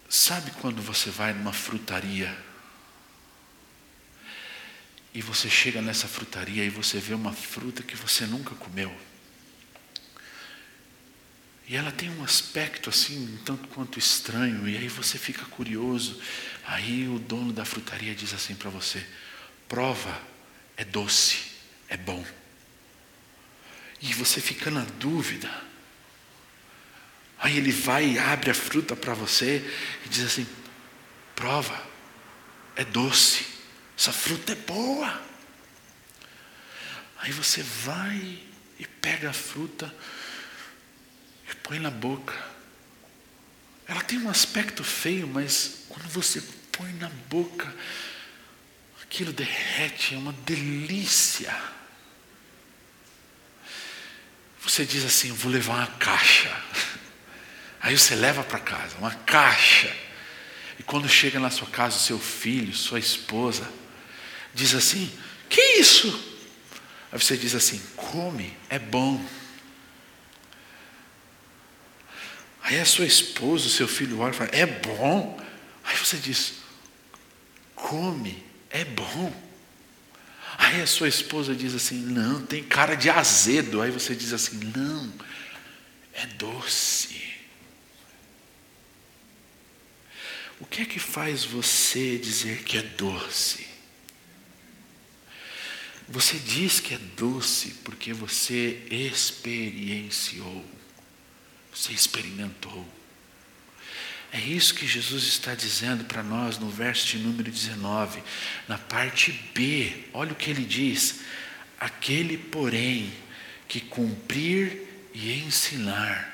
Sabe quando você vai numa frutaria e você chega nessa frutaria e você vê uma fruta que você nunca comeu? E ela tem um aspecto assim, um tanto quanto estranho, e aí você fica curioso. Aí o dono da frutaria diz assim para você: prova, é doce, é bom. E você fica na dúvida. Aí ele vai e abre a fruta para você e diz assim: prova, é doce, essa fruta é boa. Aí você vai e pega a fruta põe na boca. Ela tem um aspecto feio, mas quando você põe na boca, aquilo derrete, é uma delícia. Você diz assim: vou levar uma caixa. (laughs) Aí você leva para casa uma caixa. E quando chega na sua casa, o seu filho, sua esposa, diz assim: Que isso? Aí você diz assim: Come, é bom. Aí a sua esposa, o seu filho olha e fala: É bom. Aí você diz: Come, é bom. Aí a sua esposa diz assim: não, tem cara de azedo. Aí você diz assim: não, é doce. O que é que faz você dizer que é doce? Você diz que é doce porque você experienciou, você experimentou. É isso que Jesus está dizendo para nós no verso de número 19, na parte B. Olha o que ele diz: aquele, porém, que cumprir e ensinar.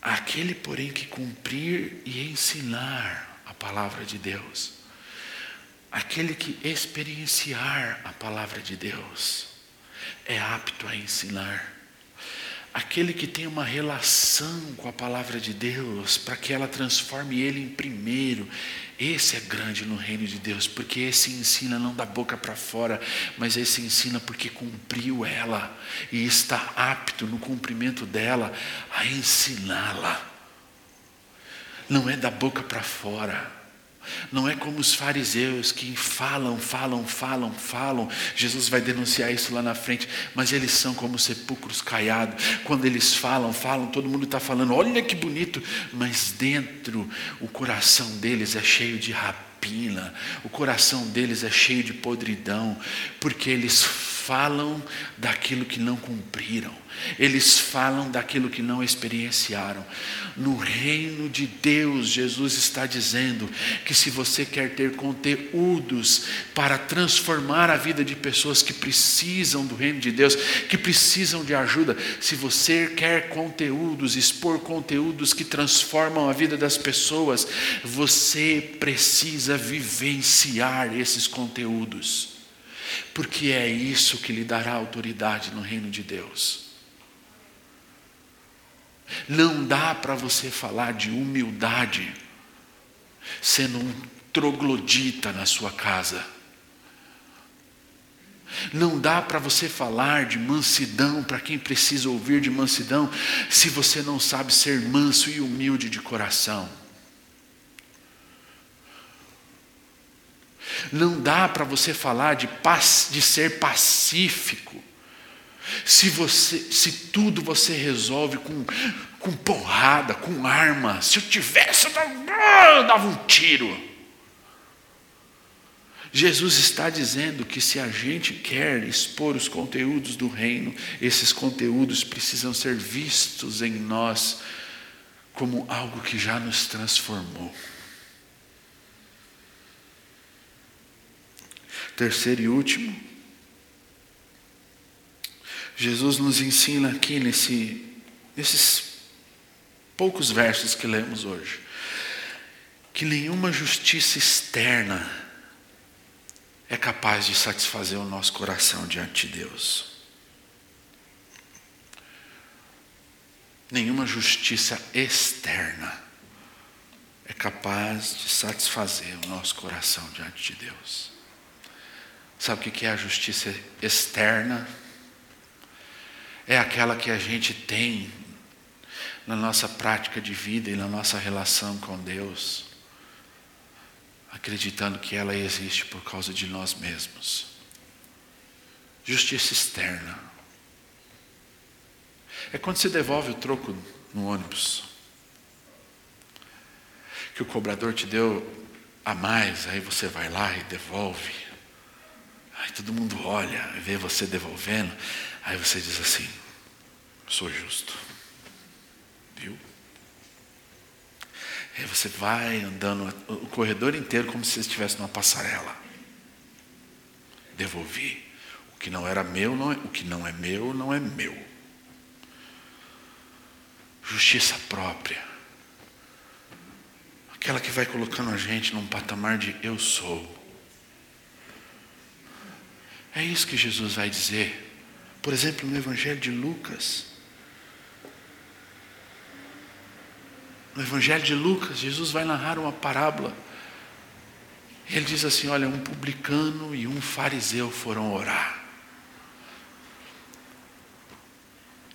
Aquele, porém, que cumprir e ensinar a palavra de Deus Aquele que experienciar a palavra de Deus é apto a ensinar. Aquele que tem uma relação com a palavra de Deus, para que ela transforme ele em primeiro, esse é grande no reino de Deus, porque esse ensina não da boca para fora, mas esse ensina porque cumpriu ela e está apto no cumprimento dela a ensiná-la. Não é da boca para fora não é como os fariseus que falam, falam, falam, falam. Jesus vai denunciar isso lá na frente, mas eles são como sepulcros caiados. Quando eles falam, falam, todo mundo está falando, olha que bonito, mas dentro o coração deles é cheio de rapina, o coração deles é cheio de podridão, porque eles falam daquilo que não cumpriram, eles falam daquilo que não experienciaram. No reino de Deus, Jesus está dizendo que se você quer ter conteúdos para transformar a vida de pessoas que precisam do reino de Deus, que precisam de ajuda, se você quer conteúdos, expor conteúdos que transformam a vida das pessoas, você precisa vivenciar esses conteúdos porque é isso que lhe dará autoridade no reino de Deus. Não dá para você falar de humildade sendo um troglodita na sua casa. Não dá para você falar de mansidão para quem precisa ouvir de mansidão, se você não sabe ser manso e humilde de coração. Não dá para você falar de, paz, de ser pacífico. Se, você, se tudo você resolve com, com porrada, com arma. Se eu tivesse, eu dava um tiro. Jesus está dizendo que se a gente quer expor os conteúdos do reino, esses conteúdos precisam ser vistos em nós como algo que já nos transformou. Terceiro e último, Jesus nos ensina aqui nesse, nesses poucos versos que lemos hoje, que nenhuma justiça externa é capaz de satisfazer o nosso coração diante de Deus. Nenhuma justiça externa é capaz de satisfazer o nosso coração diante de Deus. Sabe o que é a justiça externa? É aquela que a gente tem na nossa prática de vida e na nossa relação com Deus, acreditando que ela existe por causa de nós mesmos. Justiça externa. É quando você devolve o troco no ônibus. Que o cobrador te deu a mais, aí você vai lá e devolve. Aí todo mundo olha, vê você devolvendo, aí você diz assim: sou justo. Viu? Aí você vai andando o corredor inteiro como se estivesse numa passarela. Devolvi. O que não era meu, não é, o que não é meu, não é meu. Justiça própria. Aquela que vai colocando a gente num patamar de eu sou. É isso que Jesus vai dizer. Por exemplo, no Evangelho de Lucas. No Evangelho de Lucas, Jesus vai narrar uma parábola. Ele diz assim: Olha, um publicano e um fariseu foram orar.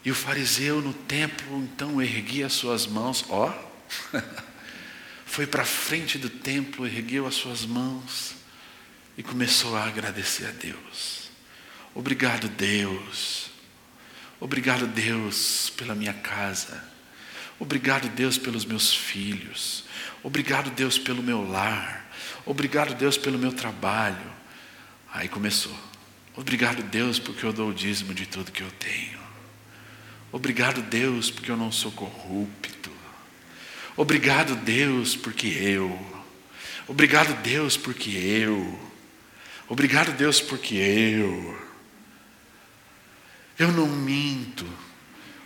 E o fariseu no templo então erguia as suas mãos, ó, (laughs) foi para frente do templo, ergueu as suas mãos e começou a agradecer a Deus. Obrigado, Deus. Obrigado, Deus, pela minha casa. Obrigado, Deus, pelos meus filhos. Obrigado, Deus, pelo meu lar. Obrigado, Deus, pelo meu trabalho. Aí começou. Obrigado, Deus, porque eu dou o dízimo de tudo que eu tenho. Obrigado, Deus, porque eu não sou corrupto. Obrigado, Deus, porque eu. Obrigado, Deus, porque eu. Obrigado, Deus, porque eu. Eu não minto.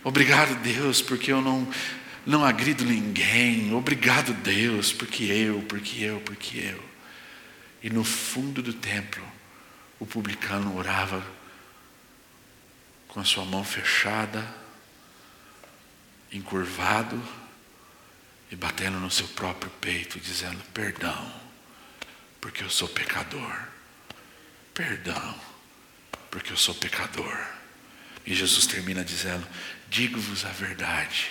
Obrigado, Deus, porque eu não não agrido ninguém. Obrigado, Deus, porque eu, porque eu, porque eu. E no fundo do templo, o publicano orava com a sua mão fechada, encurvado e batendo no seu próprio peito, dizendo: Perdão, porque eu sou pecador. Perdão, porque eu sou pecador. E Jesus termina dizendo: Digo-vos a verdade.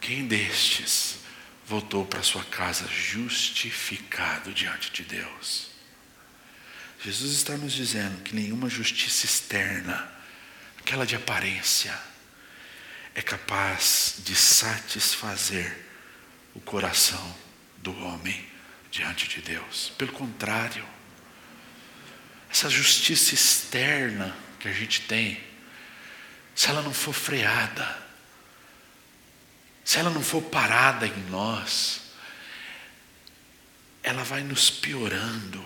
Quem destes voltou para sua casa justificado diante de Deus? Jesus está nos dizendo que nenhuma justiça externa, aquela de aparência, é capaz de satisfazer o coração do homem diante de Deus. Pelo contrário, essa justiça externa que a gente tem, se ela não for freada, se ela não for parada em nós, ela vai nos piorando,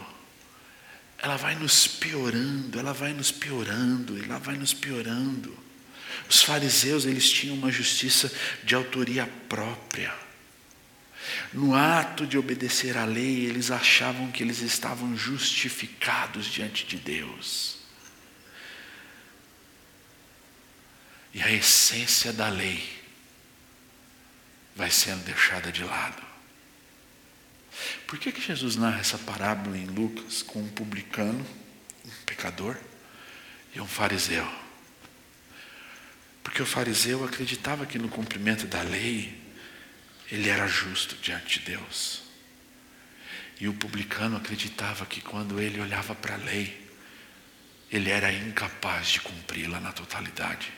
ela vai nos piorando, ela vai nos piorando, ela vai nos piorando. Os fariseus, eles tinham uma justiça de autoria própria. No ato de obedecer à lei, eles achavam que eles estavam justificados diante de Deus. E a essência da lei vai sendo deixada de lado. Por que, que Jesus narra essa parábola em Lucas com um publicano, um pecador e um fariseu? Porque o fariseu acreditava que no cumprimento da lei ele era justo diante de Deus. E o publicano acreditava que quando ele olhava para a lei, ele era incapaz de cumpri-la na totalidade.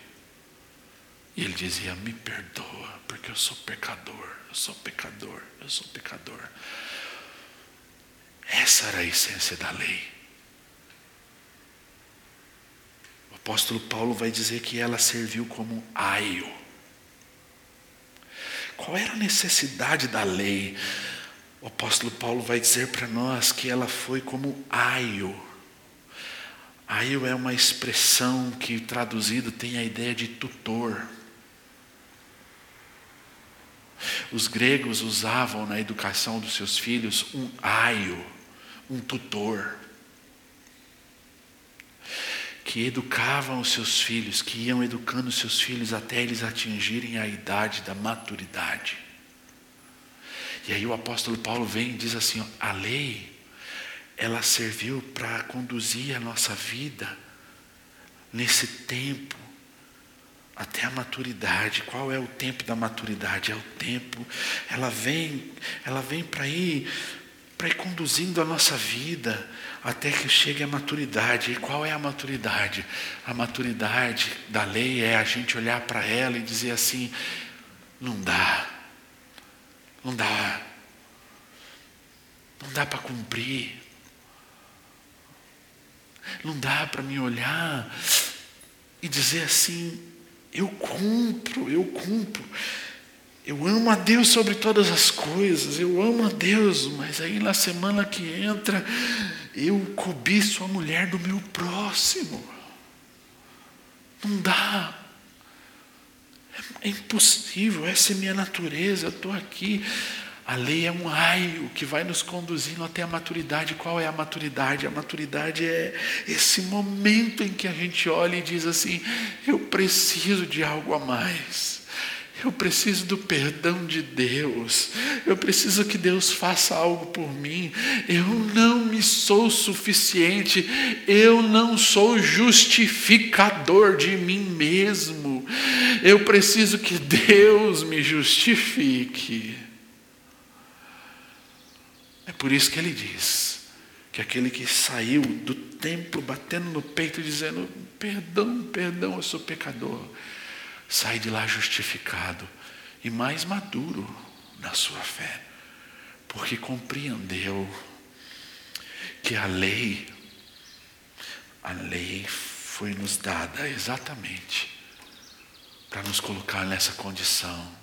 E ele dizia: Me perdoa, porque eu sou pecador, eu sou pecador, eu sou pecador. Essa era a essência da lei. O apóstolo Paulo vai dizer que ela serviu como aio. Qual era a necessidade da lei? O apóstolo Paulo vai dizer para nós que ela foi como aio. Aio é uma expressão que traduzido tem a ideia de tutor. Os gregos usavam na educação dos seus filhos um aio, um tutor, que educavam os seus filhos, que iam educando os seus filhos até eles atingirem a idade da maturidade. E aí o apóstolo Paulo vem e diz assim: a lei, ela serviu para conduzir a nossa vida nesse tempo até a maturidade. Qual é o tempo da maturidade? É o tempo. Ela vem, ela vem para ir, para ir conduzindo a nossa vida até que chegue a maturidade. E qual é a maturidade? A maturidade da lei é a gente olhar para ela e dizer assim: não dá, não dá, não dá para cumprir, não dá para me olhar e dizer assim: eu cumpro, eu cumpro. Eu amo a Deus sobre todas as coisas, eu amo a Deus, mas aí na semana que entra, eu cobiço a mulher do meu próximo. Não dá. É impossível, essa é minha natureza, eu estou aqui. A lei é um raio que vai nos conduzindo até a maturidade. Qual é a maturidade? A maturidade é esse momento em que a gente olha e diz assim: eu preciso de algo a mais. Eu preciso do perdão de Deus. Eu preciso que Deus faça algo por mim. Eu não me sou suficiente. Eu não sou justificador de mim mesmo. Eu preciso que Deus me justifique. É por isso que ele diz que aquele que saiu do templo batendo no peito dizendo: Perdão, perdão, eu sou pecador, sai de lá justificado e mais maduro na sua fé, porque compreendeu que a lei, a lei foi nos dada exatamente para nos colocar nessa condição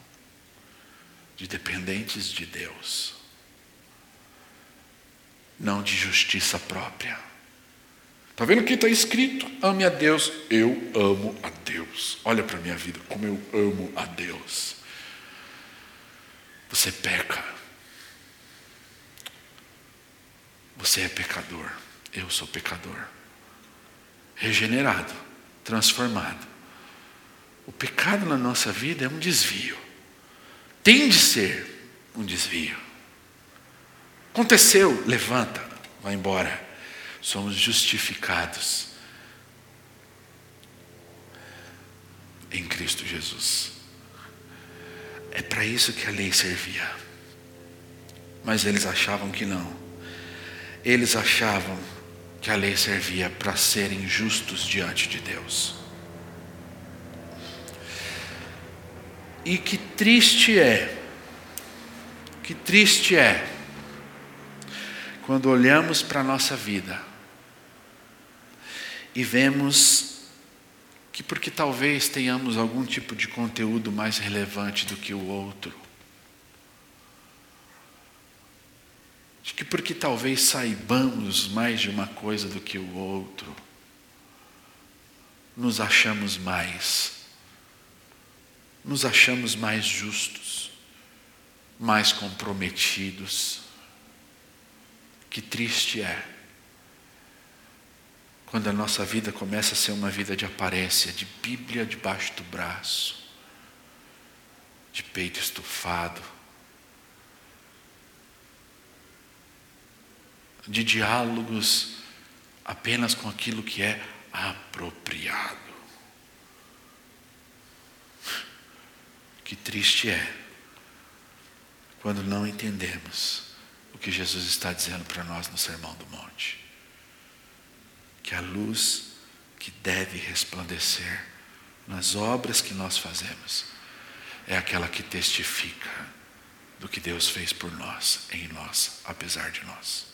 de dependentes de Deus, não de justiça própria. Está vendo o que está escrito? Ame a Deus. Eu amo a Deus. Olha para a minha vida, como eu amo a Deus. Você peca. Você é pecador. Eu sou pecador. Regenerado, transformado. O pecado na nossa vida é um desvio. Tem de ser um desvio. Aconteceu, levanta, vai embora. Somos justificados em Cristo Jesus. É para isso que a lei servia. Mas eles achavam que não. Eles achavam que a lei servia para serem justos diante de Deus. E que triste é, que triste é, quando olhamos para a nossa vida e vemos que, porque talvez tenhamos algum tipo de conteúdo mais relevante do que o outro, de que, porque talvez saibamos mais de uma coisa do que o outro, nos achamos mais nos achamos mais justos, mais comprometidos. Que triste é quando a nossa vida começa a ser uma vida de aparência, de Bíblia debaixo do braço, de peito estufado, de diálogos apenas com aquilo que é apropriado. Que triste é quando não entendemos o que Jesus está dizendo para nós no Sermão do Monte. Que a luz que deve resplandecer nas obras que nós fazemos é aquela que testifica do que Deus fez por nós, em nós, apesar de nós.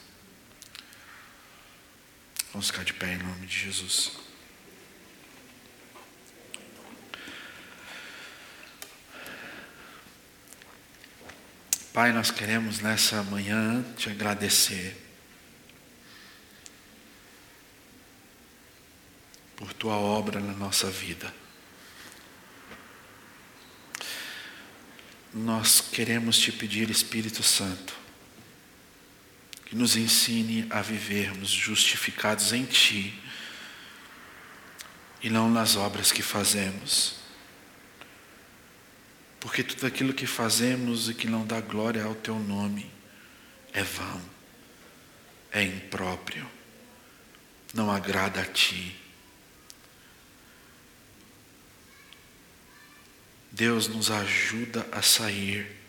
Vamos ficar de pé em nome de Jesus. Pai, nós queremos nessa manhã te agradecer por tua obra na nossa vida. Nós queremos te pedir, Espírito Santo, que nos ensine a vivermos justificados em Ti e não nas obras que fazemos. Porque tudo aquilo que fazemos e que não dá glória ao teu nome é vão, é impróprio, não agrada a ti. Deus nos ajuda a sair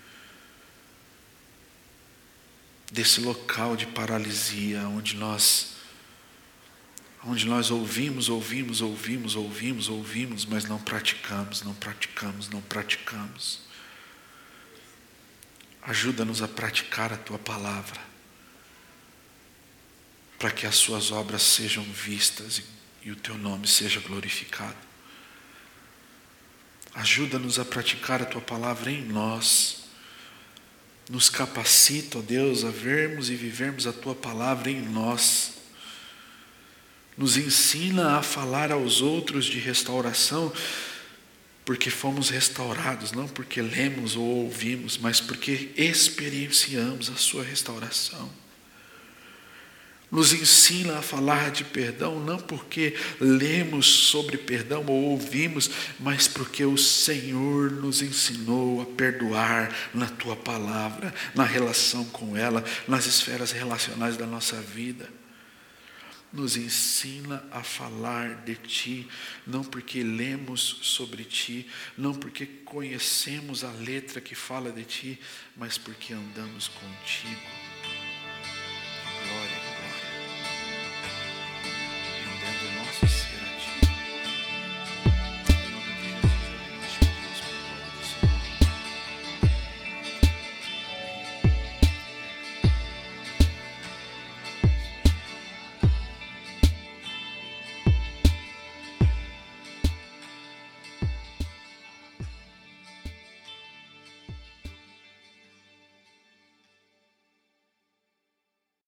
desse local de paralisia onde nós onde nós ouvimos, ouvimos, ouvimos, ouvimos, ouvimos, mas não praticamos, não praticamos, não praticamos. Ajuda-nos a praticar a tua palavra, para que as suas obras sejam vistas e, e o teu nome seja glorificado. Ajuda-nos a praticar a tua palavra em nós. Nos capacita, ó Deus, a vermos e vivermos a tua palavra em nós nos ensina a falar aos outros de restauração, porque fomos restaurados, não porque lemos ou ouvimos, mas porque experienciamos a sua restauração. Nos ensina a falar de perdão, não porque lemos sobre perdão ou ouvimos, mas porque o Senhor nos ensinou a perdoar na tua palavra, na relação com ela, nas esferas relacionais da nossa vida nos ensina a falar de Ti, não porque lemos sobre Ti, não porque conhecemos a letra que fala de Ti, mas porque andamos contigo.